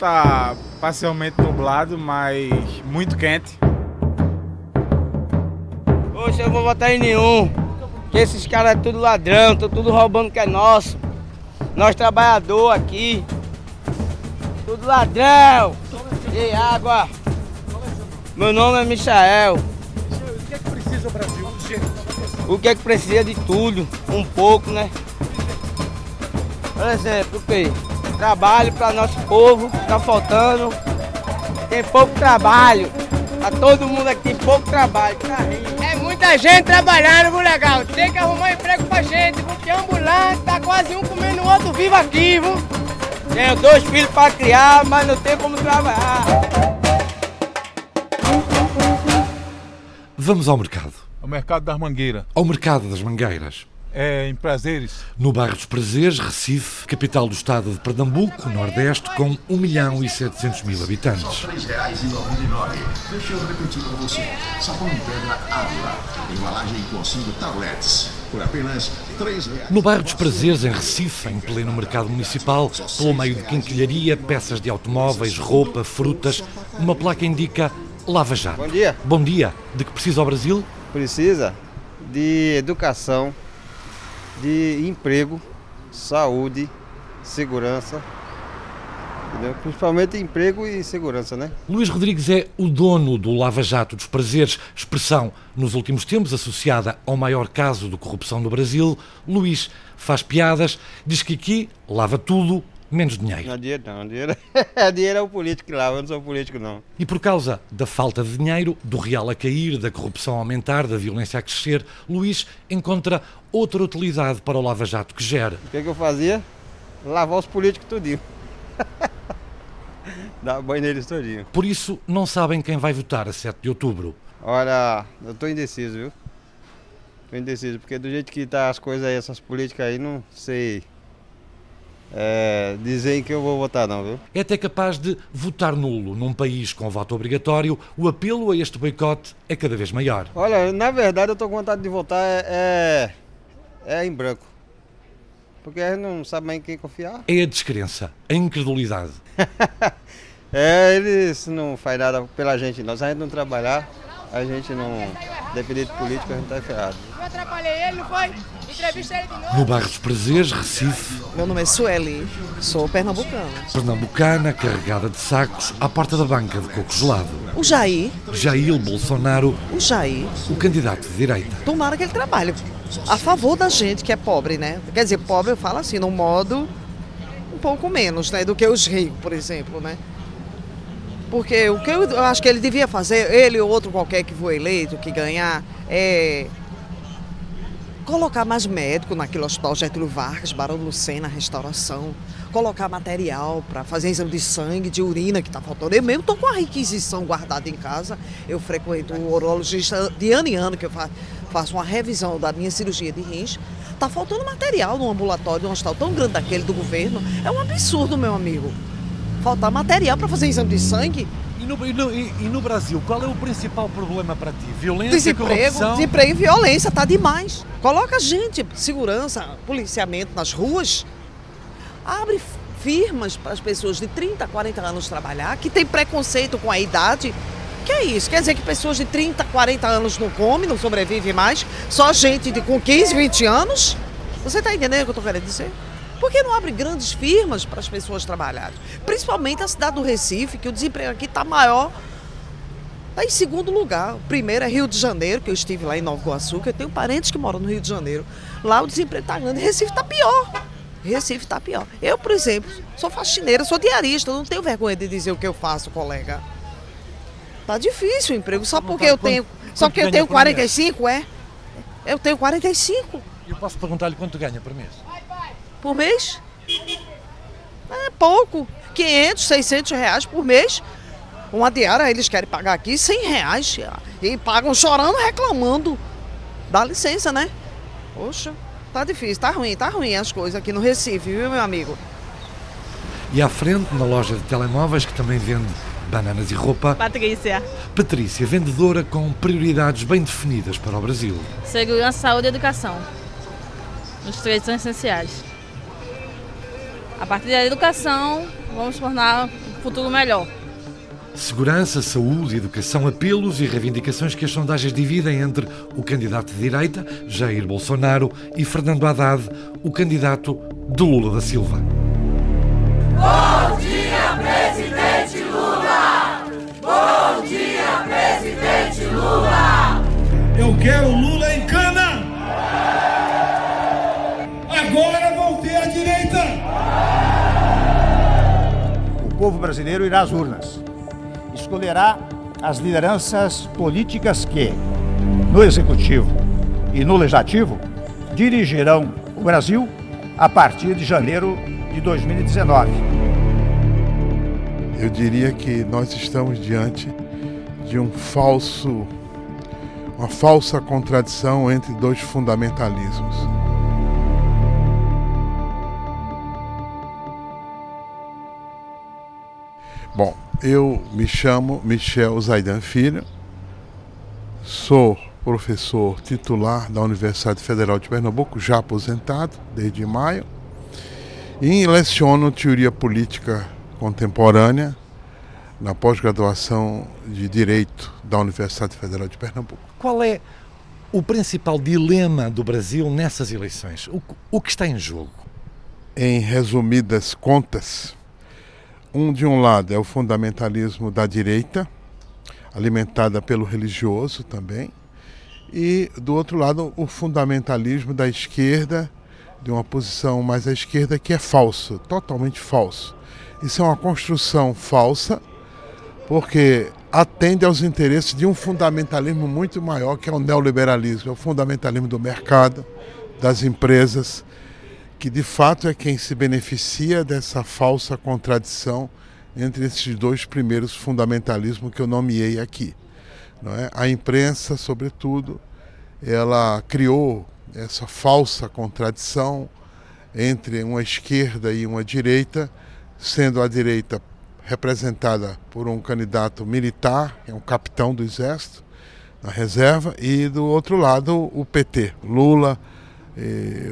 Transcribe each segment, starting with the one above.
tá parcialmente nublado, mas muito quente. Hoje eu vou votar em nenhum. Que esses caras é tudo ladrão, estão tudo roubando o que é nosso. Nós trabalhador aqui. Tudo ladrão. E água. Meu nome é Michael. O que é que precisa o Brasil? O que é que precisa de tudo? Um pouco, né? Por exemplo, o quê? Trabalho para nosso povo, tá faltando. Tem pouco trabalho. Tá todo mundo aqui tem pouco trabalho. Tá rindo. É muita gente trabalhando, viu, legal? Tem que arrumar emprego pra gente, porque ambulante tá quase um comendo o outro vivo aqui, viu? Tenho dois filhos para criar, mas não tem como trabalhar. Vamos ao mercado. O mercado das mangueiras. Ao mercado das mangueiras. É em prazeres. No bairro dos Prazeres, Recife, capital do estado de Pernambuco, Nordeste, com 1 milhão e 700 mil habitantes. Só R$ 3,99. Deixa eu repetir para você. Sabão em pedra Ávila. Embalagem com cinco tablets. Por apenas R$ 3,00. No bairro dos Prazeres, em Recife, em pleno mercado municipal, pelo meio de quinquilharia, peças de automóveis, roupa, frutas, uma placa indica Lava Jato. Bom dia. Bom dia. De que precisa o Brasil? Precisa de educação, de emprego, saúde, segurança. entendeu? Principalmente emprego e segurança, né? Luís Rodrigues é o dono do Lava Jato dos Prazeres, expressão nos últimos tempos associada ao maior caso de corrupção do Brasil. Luís faz piadas, diz que aqui lava tudo, menos dinheiro. Não é dinheiro não, dinheiro, dinheiro é o político que lava, eu não sou político não. E por causa da falta de dinheiro, do real a cair, da corrupção a aumentar, da violência a crescer, Luís encontra outra utilidade para o Lava Jato que gera. O que, que eu fazia? Lavar os políticos tudinho. Dar banho neles tudinho. Por isso, não sabem quem vai votar a 7 de outubro. Olha, eu tô indeciso, viu? Tô indeciso, porque do jeito que tá as coisas aí, essas políticas aí, não sei é, dizer em que eu vou votar não, viu? É até capaz de votar nulo. Num país com voto obrigatório, o apelo a este boicote é cada vez maior. Olha, na verdade eu tô com vontade de votar é, é, em branco. Porque a gente não sabe mais em quem confiar. É a descrença, a incredulidade. É, eles não fazem nada pela gente não. Se a gente não trabalhar, a gente não depender de política, a gente tá ferrado. Eu atrapalhei ele, não foi? Entrevista ele de novo. No bairro dos Prazeres, Recife, Meu nome é Sueli, sou pernambucana. pernambucana, carregada de sacos, à porta da banca de coco gelado. O Jair, Jair Bolsonaro, o Jair, o candidato de direita. tomara que ele trabalhe a favor da gente que é pobre, né? Quer dizer, pobre eu falo assim, num modo um pouco menos, né? Do que os ricos, por exemplo, né? Porque o que eu acho que ele devia fazer, ele ou outro qualquer que for eleito, que ganhar, é colocar mais médico naquele hospital Getúlio Vargas, Barão Lucena, restauração, colocar material para fazer exame de sangue, de urina que está faltando. Eu mesmo estou com a requisição guardada em casa. Eu frequento o urologista de ano em ano, que eu fa- faço uma revisão da minha cirurgia de rins. Está faltando material no ambulatório de um hospital tão grande daquele do governo. É um absurdo, meu amigo. Faltar material para fazer exame de sangue. E no, e no- e- no Brasil, qual é o principal problema para ti? Violência, Desemprego, corrupção? desemprego e violência, tá demais. Coloca gente, segurança, policiamento nas ruas. Abre firmas para as pessoas de 30, 40 anos trabalhar, que tem preconceito com a idade. Que é isso? Quer dizer que pessoas de 30, 40 anos não comem, não sobrevivem mais? Só gente de, com 15, 20 anos? Você está entendendo o que eu estou querendo dizer? Por que não abre grandes firmas para as pessoas trabalharem? Principalmente a cidade do Recife, que o desemprego aqui está maior Está em segundo lugar. O primeiro é Rio de Janeiro, que eu estive lá em Nova Iguaçu, que eu tenho parentes que moram no Rio de Janeiro. Lá o desemprego está grande. Recife está pior. Recife está pior. Eu, por exemplo, sou faxineira, sou diarista, não tenho vergonha de dizer o que eu faço, colega. Tá difícil o emprego, só porque eu tenho. Só porque eu tenho por mês? 45, é? Eu tenho 45 Eu posso perguntar-lhe quanto ganha por mês? Por mês. É pouco. 500, 600 reais por mês. Uma diária, eles querem pagar aqui 100 reais. E pagam chorando, reclamando. Dá licença, né? Poxa, tá difícil, tá ruim, tá ruim as coisas aqui no Recife, viu, meu amigo? E à frente, na loja de telemóveis, que também vende bananas e roupa, Patrícia. Patrícia, vendedora com prioridades bem definidas para o Brasil. Segurança, saúde e educação. Os três são essenciais. A partir da educação, vamos tornar um futuro melhor. Segurança, saúde, educação, apelos e reivindicações que as sondagens dividem entre o candidato de direita, Jair Bolsonaro, e Fernando Haddad, o candidato de Lula da Silva. Brasileiro irá às urnas escolherá as lideranças políticas que, no Executivo e no Legislativo, dirigirão o Brasil a partir de janeiro de 2019. Eu diria que nós estamos diante de um falso, uma falsa contradição entre dois fundamentalismos. Bom, eu me chamo Michel Zaidan Filho, sou professor titular da Universidade Federal de Pernambuco, já aposentado desde maio, e leciono teoria política contemporânea na pós-graduação de Direito da Universidade Federal de Pernambuco. Qual é o principal dilema do Brasil nessas eleições? O, o que está em jogo? Em resumidas contas, um, de um lado, é o fundamentalismo da direita, alimentada pelo religioso também, e do outro lado, o fundamentalismo da esquerda, de uma posição mais à esquerda, que é falso, totalmente falso. Isso é uma construção falsa, porque atende aos interesses de um fundamentalismo muito maior, que é o neoliberalismo, é o fundamentalismo do mercado, das empresas, que de fato é quem se beneficia dessa falsa contradição entre esses dois primeiros fundamentalismos que eu nomeei aqui. Não é? A imprensa, sobretudo, ela criou essa falsa contradição entre uma esquerda e uma direita, sendo a direita representada por um candidato militar, é um capitão do exército, na reserva, e do outro lado o PT, Lula,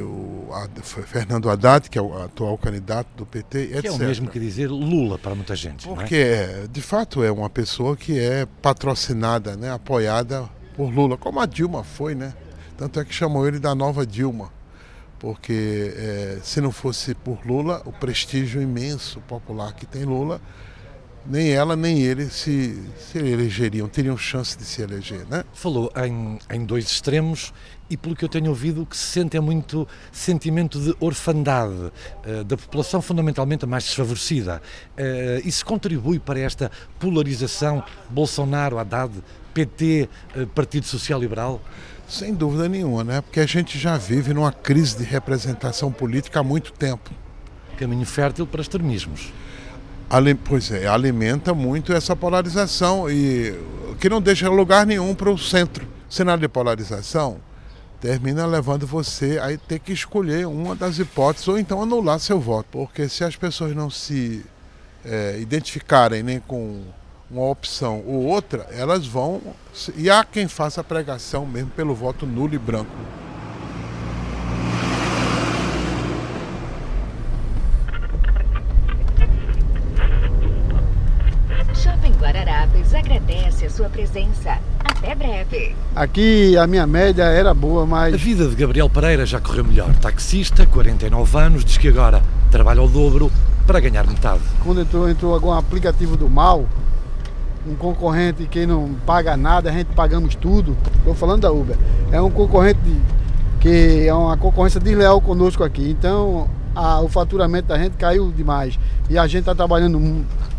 o Fernando Haddad, que é o atual candidato do PT, etc. Que é o mesmo que dizer Lula para muita gente. Porque, é? de fato, é uma pessoa que é patrocinada, né, apoiada por Lula, como a Dilma foi, né? Tanto é que chamou ele da nova Dilma. Porque é, se não fosse por Lula, o prestígio imenso popular que tem Lula, nem ela nem ele se, se elegeriam, teriam chance de se eleger. Né? Falou em, em dois extremos e pelo que eu tenho ouvido o que se sente é muito sentimento de orfandade uh, da população fundamentalmente a mais desfavorecida. Uh, isso contribui para esta polarização Bolsonaro, Haddad, PT, uh, Partido Social Liberal? Sem dúvida nenhuma, né? Porque a gente já vive numa crise de representação política há muito tempo. Caminho fértil para extremismos. Pois é, alimenta muito essa polarização e que não deixa lugar nenhum para o centro. O cenário de polarização termina levando você a ter que escolher uma das hipóteses ou então anular seu voto. Porque se as pessoas não se é, identificarem nem com uma opção ou outra, elas vão. E há quem faça a pregação mesmo pelo voto nulo e branco. Agradece a sua presença. Até breve. Aqui a minha média era boa, mas. A vida de Gabriel Pereira já correu melhor. Taxista, 49 anos, diz que agora trabalha ao dobro para ganhar metade. Quando entrou, entrou algum aplicativo do mal, um concorrente que não paga nada, a gente pagamos tudo. Estou falando da Uber. É um concorrente que é uma concorrência desleal conosco aqui. Então a, o faturamento da gente caiu demais. E a gente está trabalhando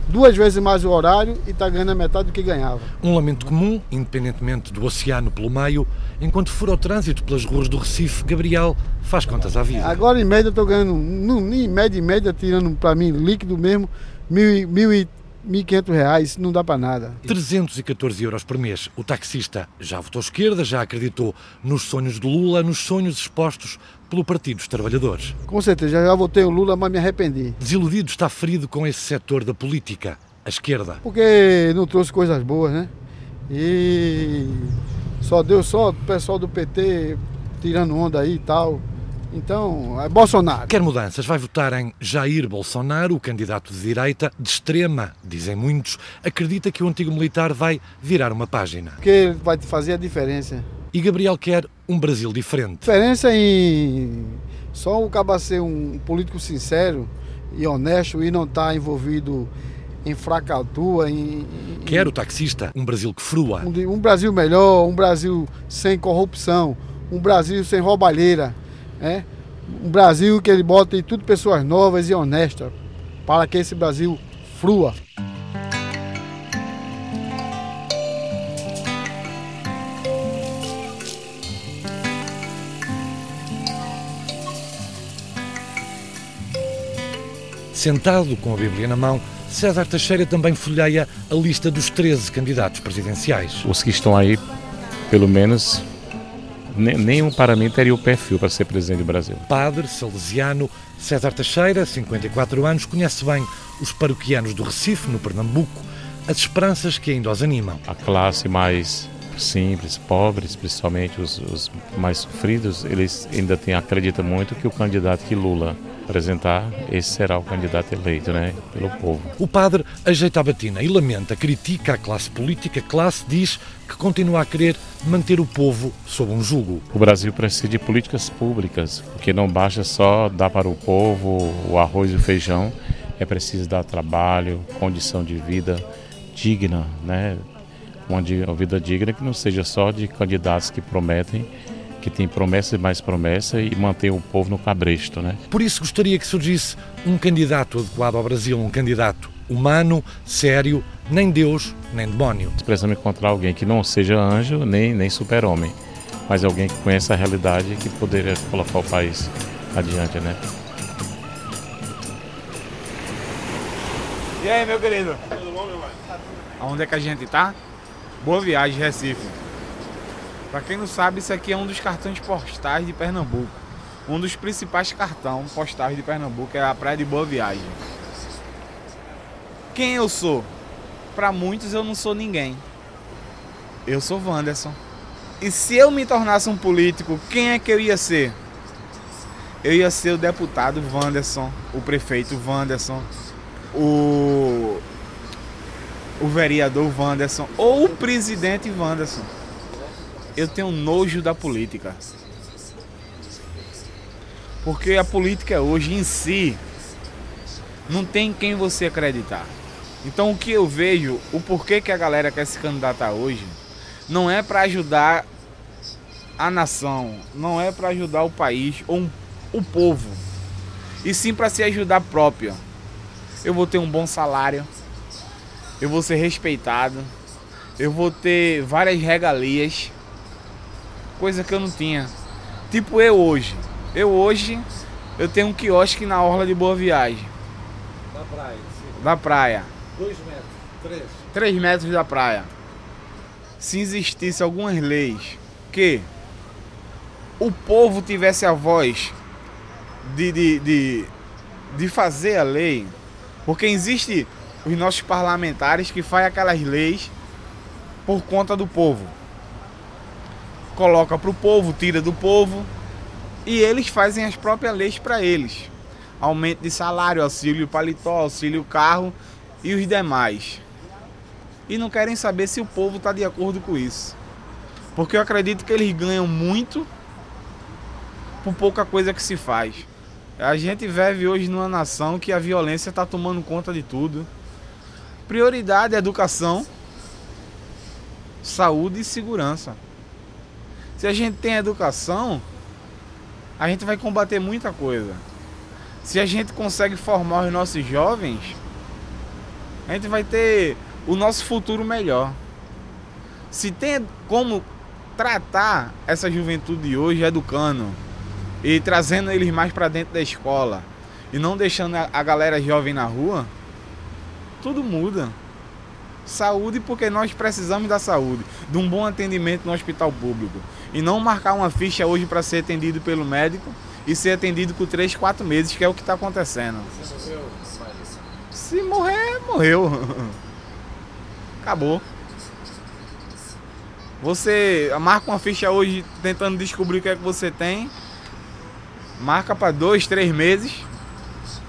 duas vezes mais o horário e está ganhando a metade do que ganhava. Um lamento comum, independentemente do oceano pelo meio, enquanto for ao trânsito pelas ruas do Recife, Gabriel faz contas à vida. Agora em média estou ganhando, em média em média, tirando para mim líquido mesmo, mil, mil e 1.500 reais não dá para nada. 314 euros por mês. O taxista já votou esquerda, já acreditou nos sonhos de Lula, nos sonhos expostos pelo Partido dos Trabalhadores. Com certeza, já votei o Lula, mas me arrependi. Desiludido, está ferido com esse setor da política, a esquerda. Porque não trouxe coisas boas, né? E só deu só o pessoal do PT tirando onda aí e tal. Então, é Bolsonaro. Quer mudanças? Vai votar em Jair Bolsonaro, o candidato de direita, de extrema, dizem muitos, acredita que o antigo militar vai virar uma página. Porque ele vai fazer a diferença. E Gabriel quer um Brasil diferente. Diferença em só o caba ser um político sincero e honesto e não estar tá envolvido em fracatua, em, em... Quer o taxista, um Brasil que frua. Um, um Brasil melhor, um Brasil sem corrupção, um Brasil sem roubalheira né? um Brasil que ele bota em tudo pessoas novas e honestas, para que esse Brasil frua. Sentado com a Bíblia na mão, César Teixeira também folheia a lista dos 13 candidatos presidenciais. Os que estão aí, pelo menos, nenhum para mim teria o perfil para ser presidente do Brasil. Padre salesiano César Teixeira, 54 anos, conhece bem os paroquianos do Recife, no Pernambuco, as esperanças que ainda os animam. A classe mais simples, pobres, principalmente os, os mais sofridos, eles ainda têm, acreditam muito que o candidato que Lula apresentar, esse será o candidato eleito, né, pelo povo. O padre ajeita a batina e lamenta, critica a classe política. A classe diz que continua a querer manter o povo sob um jugo. O Brasil precisa de políticas públicas, porque não basta só dar para o povo o arroz e o feijão, é preciso dar trabalho, condição de vida digna, né? Uma vida digna que não seja só de candidatos que prometem que tem promessa e mais promessa e mantém o povo no cabresto, né? Por isso gostaria que surgisse um candidato adequado ao Brasil, um candidato humano, sério, nem Deus, nem demónio. Precisamos encontrar alguém que não seja anjo nem, nem super-homem, mas alguém que conheça a realidade e que poderia colocar o país adiante, né? E aí, meu querido? Tudo bom, meu pai? Aonde é que a gente tá? Boa viagem, Recife. Para quem não sabe, isso aqui é um dos cartões postais de Pernambuco. Um dos principais cartões postais de Pernambuco é a Praia de Boa Viagem. Quem eu sou? Para muitos eu não sou ninguém. Eu sou Wanderson. E se eu me tornasse um político, quem é que eu ia ser? Eu ia ser o deputado Wanderson, o prefeito Wanderson, o, o vereador Wanderson ou o presidente Wanderson eu tenho nojo da política. Porque a política hoje em si não tem quem você acreditar. Então o que eu vejo, o porquê que a galera quer se candidatar hoje, não é para ajudar a nação, não é para ajudar o país ou um, o povo, e sim para se ajudar próprio. Eu vou ter um bom salário, eu vou ser respeitado, eu vou ter várias regalias, coisa que eu não tinha. Tipo eu hoje. Eu hoje eu tenho um quiosque na orla de Boa Viagem. Da praia. Sim. Da praia. Dois metros, três. Três metros da praia. Se existisse algumas leis que o povo tivesse a voz de, de, de, de fazer a lei, porque existe os nossos parlamentares que fazem aquelas leis por conta do povo coloca para o povo, tira do povo e eles fazem as próprias leis para eles. Aumento de salário, auxílio paletó, auxílio carro e os demais. E não querem saber se o povo está de acordo com isso. Porque eu acredito que eles ganham muito por pouca coisa que se faz. A gente vive hoje numa nação que a violência está tomando conta de tudo. Prioridade é educação, saúde e segurança. Se a gente tem educação, a gente vai combater muita coisa. Se a gente consegue formar os nossos jovens, a gente vai ter o nosso futuro melhor. Se tem como tratar essa juventude hoje educando e trazendo eles mais para dentro da escola e não deixando a galera jovem na rua, tudo muda. Saúde porque nós precisamos da saúde, de um bom atendimento no hospital público. E não marcar uma ficha hoje para ser atendido pelo médico e ser atendido por 3, 4 meses, que é o que está acontecendo. Se morrer, morreu. Acabou. Você marca uma ficha hoje tentando descobrir o que é que você tem. Marca para dois, três meses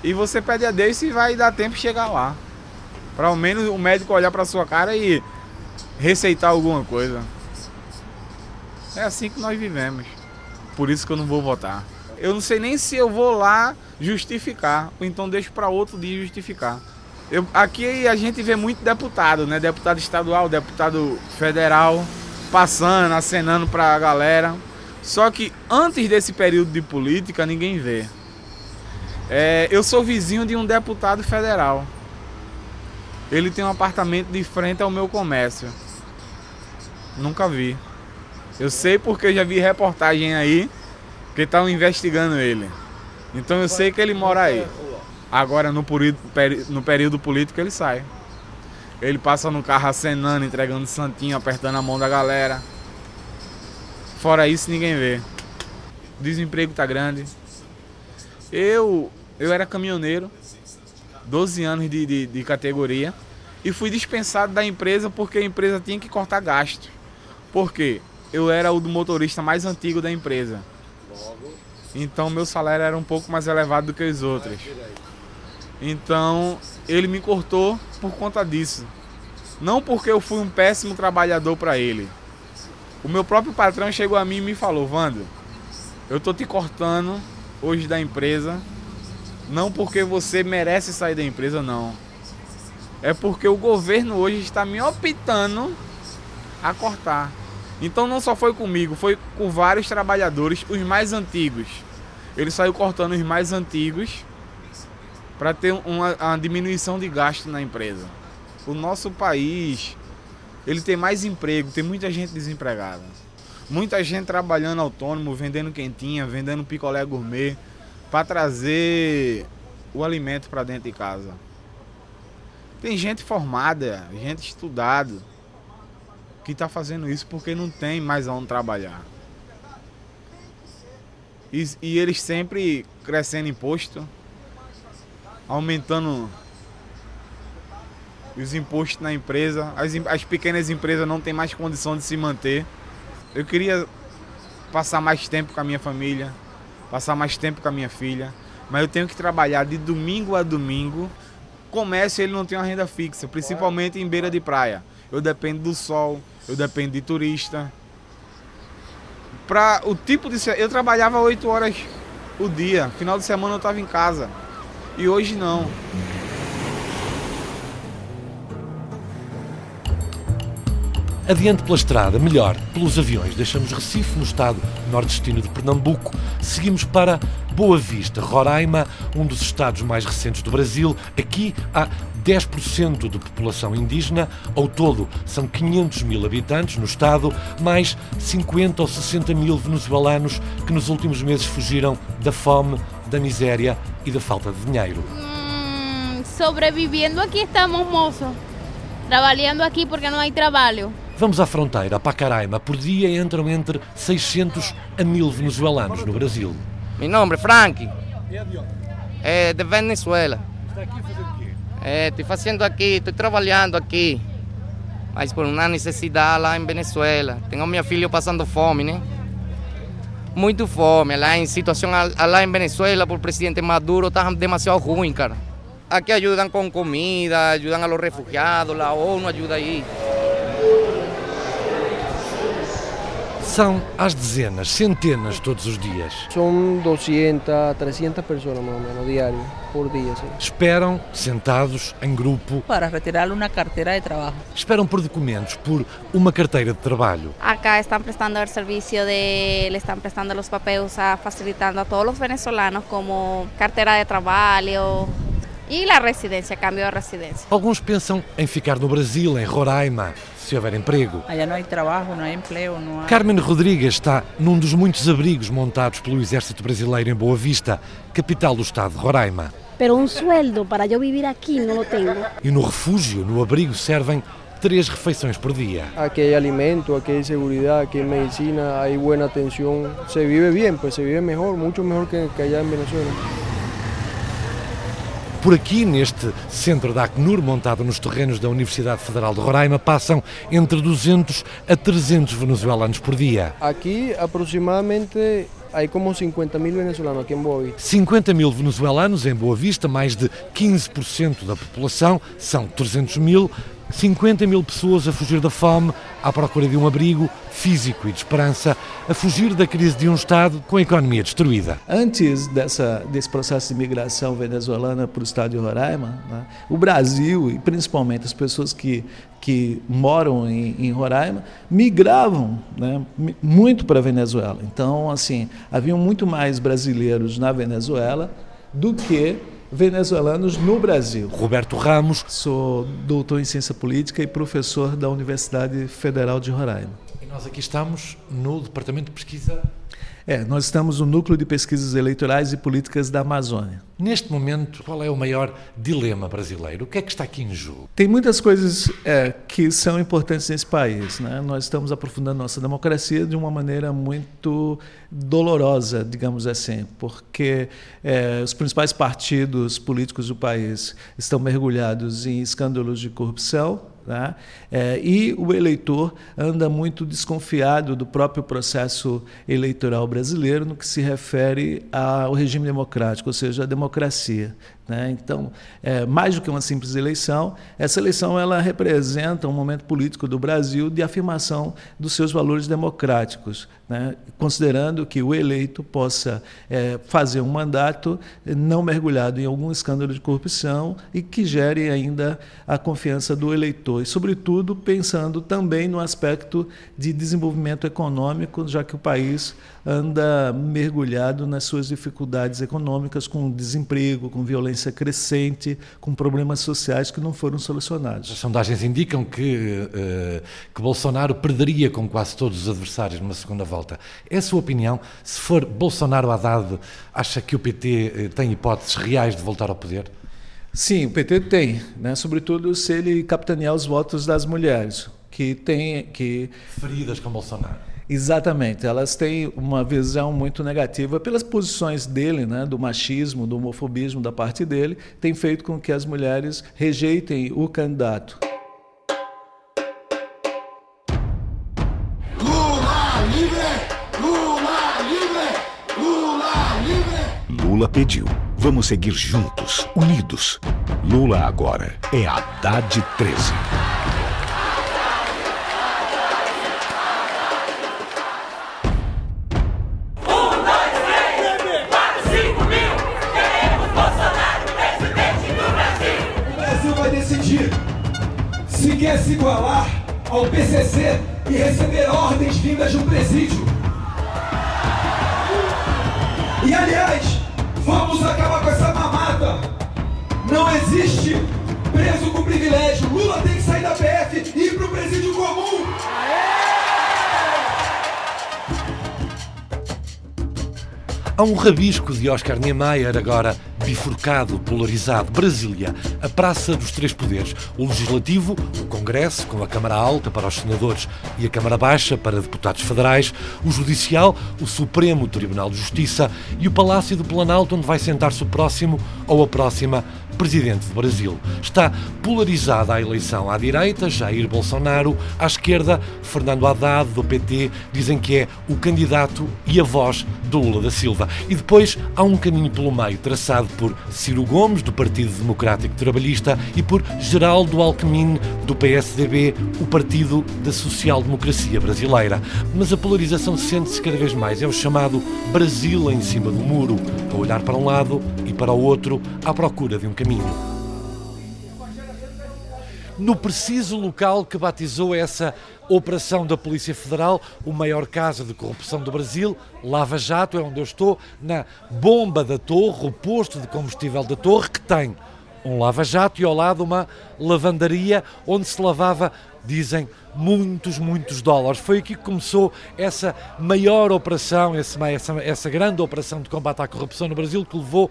e você pede a Deus se vai dar tempo de chegar lá. Para ao menos o médico olhar para sua cara e receitar alguma coisa. É assim que nós vivemos. Por isso que eu não vou votar. Eu não sei nem se eu vou lá justificar, ou então deixo para outro dia justificar. Eu, aqui a gente vê muito deputado, né? Deputado estadual, deputado federal, passando, acenando para a galera. Só que antes desse período de política, ninguém vê. É, eu sou vizinho de um deputado federal. Ele tem um apartamento de frente ao meu comércio. Nunca vi. Eu sei porque eu já vi reportagem aí que estão investigando ele. Então eu sei que ele mora aí. Agora no período, no período político ele sai. Ele passa no carro acenando, entregando santinho, apertando a mão da galera. Fora isso ninguém vê. O desemprego tá grande. Eu, eu era caminhoneiro, 12 anos de, de, de categoria, e fui dispensado da empresa porque a empresa tinha que cortar gasto. Por quê? Eu era o do motorista mais antigo da empresa. Então meu salário era um pouco mais elevado do que os outros. Então ele me cortou por conta disso. Não porque eu fui um péssimo trabalhador para ele. O meu próprio patrão chegou a mim e me falou: Vando, eu tô te cortando hoje da empresa. Não porque você merece sair da empresa, não. É porque o governo hoje está me optando a cortar. Então não só foi comigo, foi com vários trabalhadores, os mais antigos. Ele saiu cortando os mais antigos para ter uma, uma, diminuição de gasto na empresa. O nosso país, ele tem mais emprego, tem muita gente desempregada. Muita gente trabalhando autônomo, vendendo quentinha, vendendo picolé gourmet, para trazer o alimento para dentro de casa. Tem gente formada, gente estudada, que está fazendo isso porque não tem mais onde trabalhar. E, e eles sempre crescendo imposto, aumentando os impostos na empresa. As, as pequenas empresas não têm mais condição de se manter. Eu queria passar mais tempo com a minha família, passar mais tempo com a minha filha, mas eu tenho que trabalhar de domingo a domingo. Comércio ele não tem uma renda fixa, principalmente em beira de praia. Eu dependo do sol, eu dependo de turista. Para o tipo de eu trabalhava 8 horas o dia, final de semana eu estava em casa. E hoje não. Adiante pela estrada, melhor, pelos aviões. Deixamos Recife, no estado nordestino de Pernambuco. Seguimos para Boa Vista, Roraima, um dos estados mais recentes do Brasil. Aqui há 10% de população indígena. Ao todo, são 500 mil habitantes no estado, mais 50 ou 60 mil venezuelanos que nos últimos meses fugiram da fome, da miséria e da falta de dinheiro. Mm, sobreviviendo aqui estamos, moço. Trabalhando aqui porque não há trabalho. Vamos à fronteira, a Pacaraima. Por dia entram entre 600 a 1000 venezuelanos no Brasil. Meu nome é Frank. É de Venezuela. Está aqui fazendo o quê? É, estou fazendo aqui, estou trabalhando aqui. Mas por uma necessidade lá em Venezuela. Tenho meu filho passando fome, né? Muito fome. Lá em situação lá em Venezuela, por presidente Maduro, está demasiado ruim, cara. Aqui ajudam com comida, ajudam a los refugiados, a ONU ajuda aí. São às dezenas, centenas todos os dias. São 200, 300 pessoas mais ou menos diário, por dia. Sim. Esperam, sentados, em grupo. Para retirar uma carteira de trabalho. Esperam por documentos, por uma carteira de trabalho. Acá estão prestando o serviço de. le estão prestando os papéis, facilitando a todos os venezolanos, como carteira de trabalho, e a residência, cambio de residência. Alguns pensam em ficar no Brasil, em Roraima, se houver emprego. Allá não há trabalho, não há emprego, não há... Carmen Rodrigues está num dos muitos abrigos montados pelo Exército Brasileiro em Boa Vista, capital do estado de Roraima. Pero um sueldo para eu viver aqui não o tenho. E no refúgio, no abrigo, servem três refeições por dia. Aqui há alimento, aqui há segurança, aqui há medicina, há boa atenção. Se vive bem, pues se vive melhor, muito melhor que, que allá em Venezuela. Por aqui, neste centro da Acnur, montado nos terrenos da Universidade Federal de Roraima, passam entre 200 a 300 venezuelanos por dia. Aqui, aproximadamente Hay como 50 mil venezolanos aquí en Boa Vista. 50 mil venezuelanos em Boa Vista, mais de 15% da população, são 300 mil. 50 mil pessoas a fugir da fome, à procura de um abrigo físico e de esperança, a fugir da crise de um Estado com a economia destruída. Antes dessa, desse processo de migração venezuelana para o estado de Roraima, né, o Brasil, e principalmente as pessoas que, que moram em, em Roraima, migravam né, muito para a Venezuela. Então, assim, haviam muito mais brasileiros na Venezuela do que venezuelanos no Brasil. Roberto Ramos. Sou doutor em ciência política e professor da Universidade Federal de Roraima. E nós aqui estamos no Departamento de Pesquisa é, nós estamos no Núcleo de Pesquisas Eleitorais e Políticas da Amazônia. Neste momento, qual é o maior dilema brasileiro? O que é que está aqui em jogo? Tem muitas coisas é, que são importantes nesse país. Né? Nós estamos aprofundando nossa democracia de uma maneira muito dolorosa, digamos assim, porque é, os principais partidos políticos do país estão mergulhados em escândalos de corrupção, Tá? É, e o eleitor anda muito desconfiado do próprio processo eleitoral brasileiro no que se refere ao regime democrático, ou seja, a democracia. Né? Então, é, mais do que uma simples eleição, essa eleição ela representa um momento político do Brasil de afirmação dos seus valores democráticos, né? considerando que o eleito possa é, fazer um mandato não mergulhado em algum escândalo de corrupção e que gere ainda a confiança do eleitor. E, sobretudo, pensando também no aspecto de desenvolvimento econômico, já que o país anda mergulhado nas suas dificuldades econômicas, com desemprego, com violência crescente, com problemas sociais que não foram solucionados. As sondagens indicam que, uh, que Bolsonaro perderia com quase todos os adversários numa segunda volta. É a sua opinião? Se for Bolsonaro Haddad, acha que o PT uh, tem hipóteses reais de voltar ao poder? Sim, o PT tem, né? sobretudo se ele capitanear os votos das mulheres, que tem que feridas com Bolsonaro. Exatamente, elas têm uma visão muito negativa pelas posições dele, né, do machismo, do homofobismo da parte dele, tem feito com que as mulheres rejeitem o candidato. Lula livre! Lula livre! Lula livre! Lula pediu. Vamos seguir juntos, unidos. Lula agora é Haddad 13. Ao PCC e receber ordens vindas do presídio. E aliás, vamos acabar com essa mamata. Não existe preso com privilégio. Lula tem que sair da PF e ir pro presídio comum. Há um rabisco de Oscar Niemeyer agora bifurcado, polarizado. Brasília, a Praça dos Três Poderes. O Legislativo, o Congresso, com a Câmara Alta para os senadores e a Câmara Baixa para deputados federais. O Judicial, o Supremo Tribunal de Justiça e o Palácio do Planalto, onde vai sentar-se o próximo ou a próxima presidente do Brasil. Está polarizada a eleição à direita, Jair Bolsonaro, à esquerda, Fernando Haddad, do PT, dizem que é o candidato e a voz do Lula da Silva. E depois há um caminho pelo meio, traçado por Ciro Gomes, do Partido Democrático Trabalhista, e por Geraldo Alckmin, do PSDB, o Partido da Social Democracia Brasileira. Mas a polarização sente-se cada vez mais. É o chamado Brasil em cima do muro, a olhar para um lado e para o outro, à procura de um caminho caminho. No preciso local que batizou essa operação da Polícia Federal, o maior caso de corrupção do Brasil, Lava Jato, é onde eu estou, na bomba da torre, o posto de combustível da torre, que tem um lava-jato e ao lado uma lavandaria onde se lavava, dizem, muitos, muitos dólares. Foi aqui que começou essa maior operação, essa, essa, essa grande operação de combate à corrupção no Brasil, que levou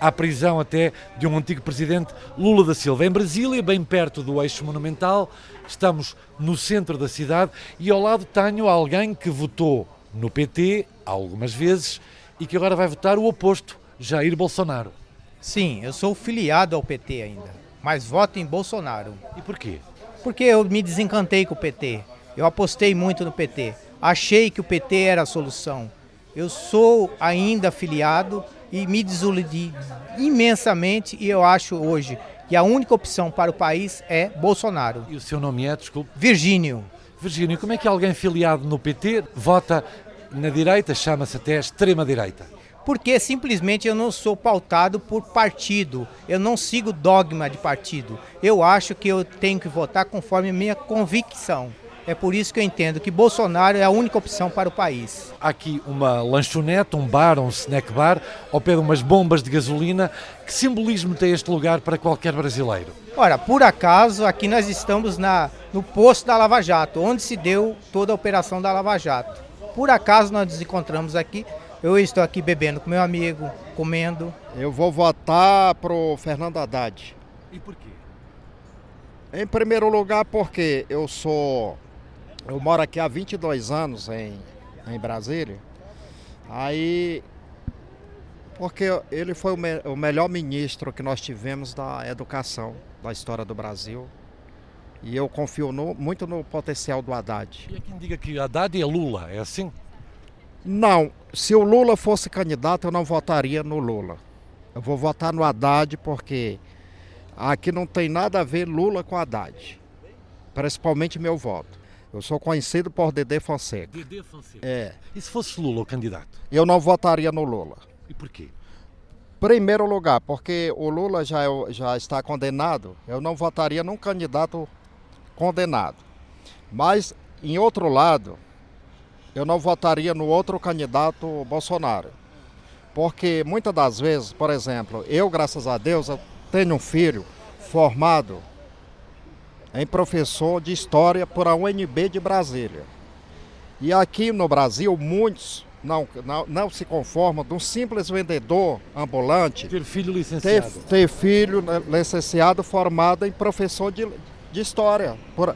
à prisão até de um antigo presidente, Lula da Silva. Em Brasília, bem perto do eixo monumental, estamos no centro da cidade e ao lado tenho alguém que votou no PT algumas vezes e que agora vai votar o oposto, Jair Bolsonaro. Sim, eu sou filiado ao PT ainda, mas voto em Bolsonaro. E por quê? Porque eu me desencantei com o PT. Eu apostei muito no PT. Achei que o PT era a solução. Eu sou ainda filiado e me desiludi imensamente e eu acho hoje que a única opção para o país é Bolsonaro. E o seu nome é, desculpe? Virgínio. Virgínio, como é que alguém filiado no PT vota na direita, chama-se até extrema-direita? Porque simplesmente eu não sou pautado por partido, eu não sigo dogma de partido. Eu acho que eu tenho que votar conforme minha convicção. É por isso que eu entendo que Bolsonaro é a única opção para o país. Há aqui uma lanchonete, um bar, um snack bar, ao pé de umas bombas de gasolina. Que simbolismo tem este lugar para qualquer brasileiro? Ora, por acaso, aqui nós estamos na, no posto da Lava Jato, onde se deu toda a operação da Lava Jato. Por acaso nós nos encontramos aqui. Eu estou aqui bebendo com meu amigo, comendo. Eu vou votar pro Fernando Haddad. E por quê? Em primeiro lugar, porque eu sou eu moro aqui há 22 anos em, em Brasília. Aí, porque ele foi o, me, o melhor ministro que nós tivemos da educação da história do Brasil. E eu confio no, muito no potencial do Haddad. E há quem diga que Haddad é Lula, é assim? Não, se o Lula fosse candidato, eu não votaria no Lula. Eu vou votar no Haddad porque aqui não tem nada a ver Lula com Haddad. Principalmente meu voto. Eu sou conhecido por Dedê Fonseca. Dedê Fonseca. É. E se fosse Lula o candidato? Eu não votaria no Lula. E por quê? Primeiro lugar, porque o Lula já, é já está condenado, eu não votaria num candidato condenado. Mas, em outro lado, eu não votaria no outro candidato Bolsonaro. Porque muitas das vezes, por exemplo, eu, graças a Deus, eu tenho um filho formado em professor de História por a UNB de Brasília. E aqui no Brasil, muitos não, não, não se conformam de um simples vendedor ambulante. Ter filho licenciado. Ter, ter filho né, licenciado formado em professor de, de História. Por,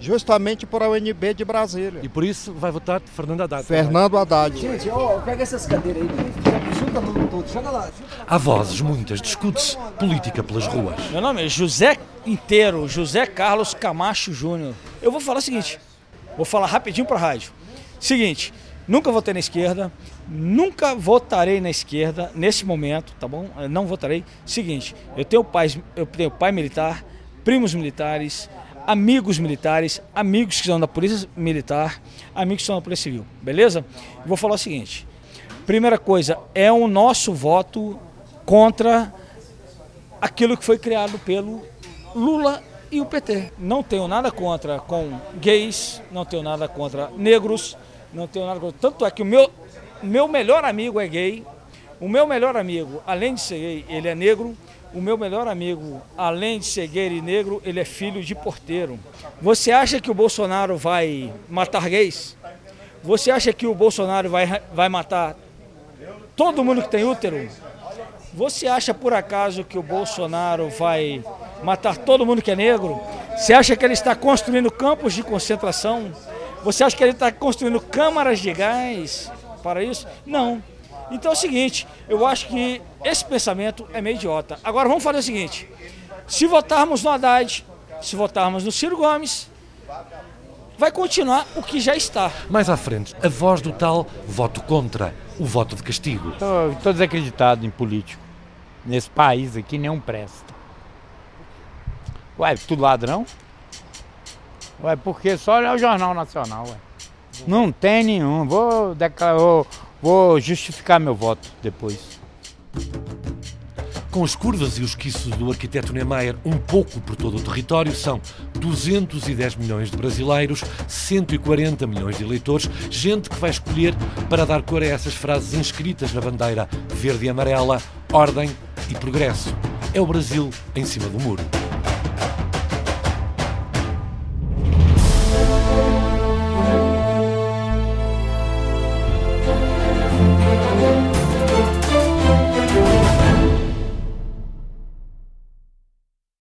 justamente por a UNB de Brasília. E por isso vai votar Fernando Haddad. Fernando Haddad. Gente, ó, pega essas cadeiras aí, junta tudo, todo, joga lá. Há vozes muitas, discute-se política pelas ruas. Meu nome é José Inteiro, José Carlos Camacho Júnior. Eu vou falar o seguinte, vou falar rapidinho para a rádio. Seguinte, nunca votei na esquerda, nunca votarei na esquerda nesse momento, tá bom? Eu não votarei. Seguinte, eu tenho pai, eu tenho pai militar, primos militares, amigos militares, amigos que são da Polícia Militar, amigos que são da Polícia Civil, beleza? Vou falar o seguinte: primeira coisa, é o nosso voto contra aquilo que foi criado pelo Lula e o PT. Não tenho nada contra com gays, não tenho nada contra negros, não tenho nada contra. Tanto é que o meu, meu melhor amigo é gay, o meu melhor amigo, além de ser gay, ele é negro. O meu melhor amigo, além de ser e negro, ele é filho de porteiro. Você acha que o Bolsonaro vai matar gays? Você acha que o Bolsonaro vai, vai matar todo mundo que tem útero? Você acha por acaso que o Bolsonaro vai matar todo mundo que é negro? Você acha que ele está construindo campos de concentração? Você acha que ele está construindo câmaras de gás para isso? Não. Então é o seguinte, eu acho que esse pensamento é meio idiota. Agora vamos fazer o seguinte: se votarmos no Haddad, se votarmos no Ciro Gomes, vai continuar o que já está. Mais à frente, a voz do tal voto contra, o voto de castigo. Estou desacreditado em político. Nesse país aqui nenhum presta. Ué, tudo ladrão? Ué, porque só olhar o Jornal Nacional, ué. Não tem nenhum. Vou declarar, vou, vou justificar meu voto depois. Com as curvas e os quiços do arquiteto Niemeyer um pouco por todo o território, são 210 milhões de brasileiros, 140 milhões de eleitores, gente que vai escolher para dar cor a essas frases inscritas na bandeira verde e amarela, ordem e progresso. É o Brasil em cima do muro.